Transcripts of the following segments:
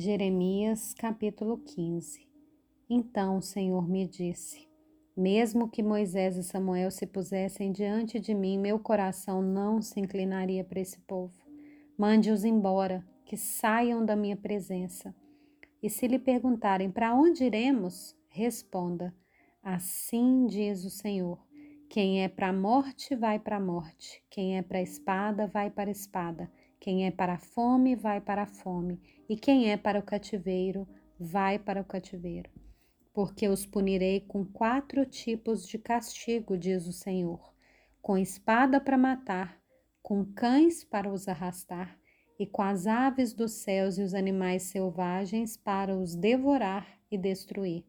Jeremias capítulo 15 Então o Senhor me disse: Mesmo que Moisés e Samuel se pusessem diante de mim, meu coração não se inclinaria para esse povo. Mande-os embora, que saiam da minha presença. E se lhe perguntarem para onde iremos, responda: Assim diz o Senhor. Quem é para a morte, vai para a morte. Quem é para a espada, vai para a espada. Quem é para a fome, vai para a fome, e quem é para o cativeiro, vai para o cativeiro. Porque os punirei com quatro tipos de castigo, diz o Senhor: com espada para matar, com cães para os arrastar, e com as aves dos céus e os animais selvagens para os devorar e destruir.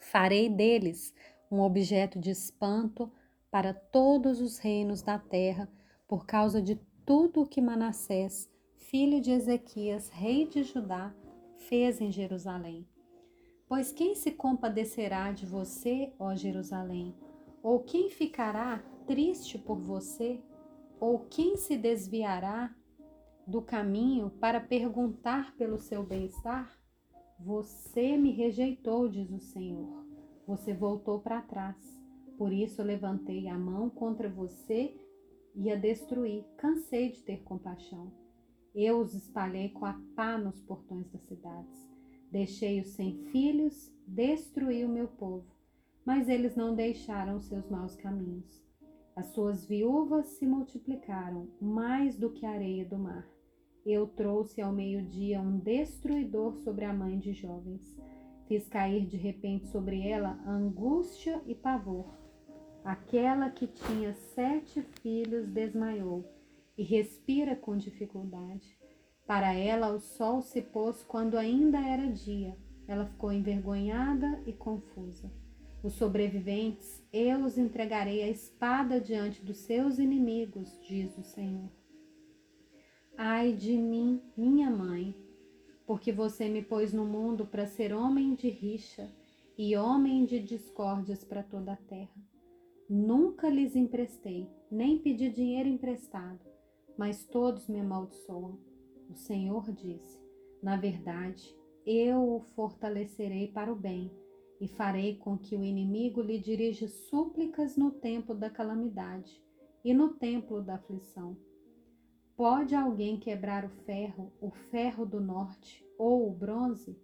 Farei deles um objeto de espanto para todos os reinos da terra, por causa de tudo o que Manassés, filho de Ezequias, rei de Judá, fez em Jerusalém. Pois quem se compadecerá de você, ó Jerusalém? Ou quem ficará triste por você? Ou quem se desviará do caminho para perguntar pelo seu bem-estar? Você me rejeitou, diz o Senhor. Você voltou para trás. Por isso levantei a mão contra você e a destruí. Cansei de ter compaixão. Eu os espalhei com a pá nos portões das cidades. Deixei-os sem filhos, destruí o meu povo, mas eles não deixaram seus maus caminhos. As suas viúvas se multiplicaram mais do que a areia do mar. Eu trouxe ao meio-dia um destruidor sobre a mãe de jovens. Fiz cair de repente sobre ela angústia e pavor Aquela que tinha sete filhos desmaiou e respira com dificuldade. Para ela, o sol se pôs quando ainda era dia. Ela ficou envergonhada e confusa. Os sobreviventes, eu os entregarei à espada diante dos seus inimigos, diz o Senhor. Ai de mim, minha mãe, porque você me pôs no mundo para ser homem de rixa e homem de discórdias para toda a terra. Nunca lhes emprestei, nem pedi dinheiro emprestado, mas todos me amaldiçoam. O Senhor disse: Na verdade, eu o fortalecerei para o bem e farei com que o inimigo lhe dirija súplicas no tempo da calamidade e no templo da aflição. Pode alguém quebrar o ferro, o ferro do norte ou o bronze?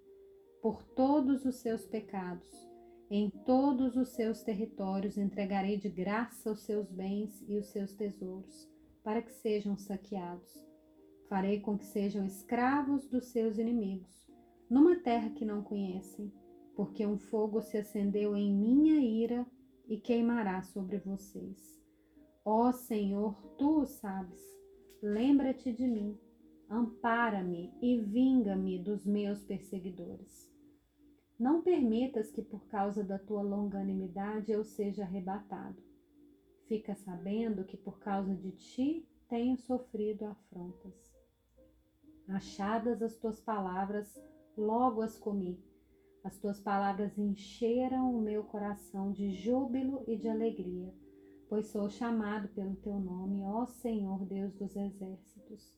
Por todos os seus pecados em todos os seus territórios entregarei de graça os seus bens e os seus tesouros, para que sejam saqueados. Farei com que sejam escravos dos seus inimigos, numa terra que não conhecem, porque um fogo se acendeu em minha ira e queimará sobre vocês. Ó Senhor, tu o sabes, lembra-te de mim, ampara-me e vinga-me dos meus perseguidores. Não permitas que por causa da tua longanimidade eu seja arrebatado. Fica sabendo que por causa de ti tenho sofrido afrontas. Achadas as tuas palavras, logo as comi. As tuas palavras encheram o meu coração de júbilo e de alegria, pois sou chamado pelo teu nome, ó Senhor Deus dos exércitos.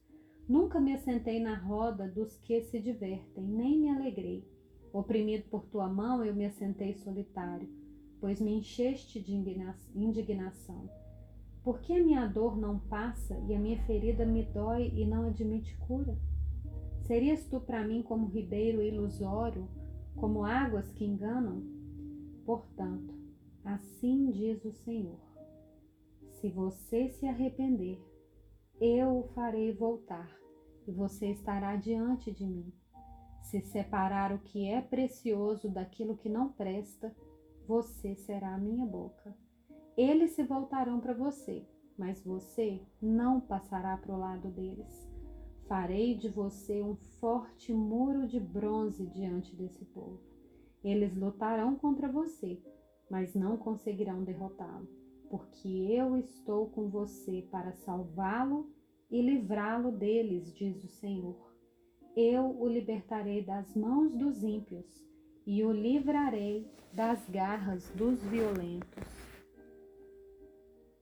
Nunca me assentei na roda dos que se divertem, nem me alegrei Oprimido por tua mão, eu me assentei solitário, pois me encheste de indignação. Por que a minha dor não passa e a minha ferida me dói e não admite cura? Serias tu para mim como ribeiro ilusório, como águas que enganam? Portanto, assim diz o Senhor: se você se arrepender, eu o farei voltar e você estará diante de mim. Se separar o que é precioso daquilo que não presta, você será a minha boca. Eles se voltarão para você, mas você não passará para o lado deles. Farei de você um forte muro de bronze diante desse povo. Eles lutarão contra você, mas não conseguirão derrotá-lo, porque eu estou com você para salvá-lo e livrá-lo deles, diz o Senhor eu o libertarei das mãos dos ímpios e o livrarei das garras dos violentos.